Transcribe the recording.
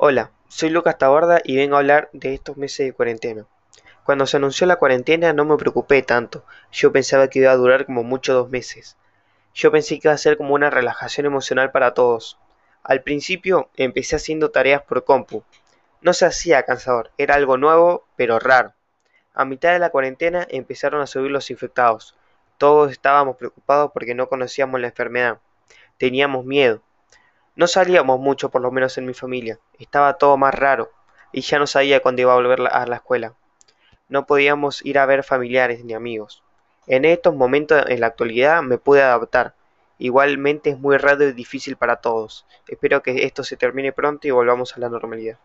Hola, soy Lucas Taborda y vengo a hablar de estos meses de cuarentena. Cuando se anunció la cuarentena no me preocupé tanto, yo pensaba que iba a durar como mucho dos meses. Yo pensé que iba a ser como una relajación emocional para todos. Al principio empecé haciendo tareas por compu. No se hacía cansador, era algo nuevo, pero raro. A mitad de la cuarentena empezaron a subir los infectados. Todos estábamos preocupados porque no conocíamos la enfermedad. Teníamos miedo. No salíamos mucho, por lo menos en mi familia. Estaba todo más raro y ya no sabía cuándo iba a volver a la escuela. No podíamos ir a ver familiares ni amigos. En estos momentos, en la actualidad, me pude adaptar. Igualmente es muy raro y difícil para todos. Espero que esto se termine pronto y volvamos a la normalidad.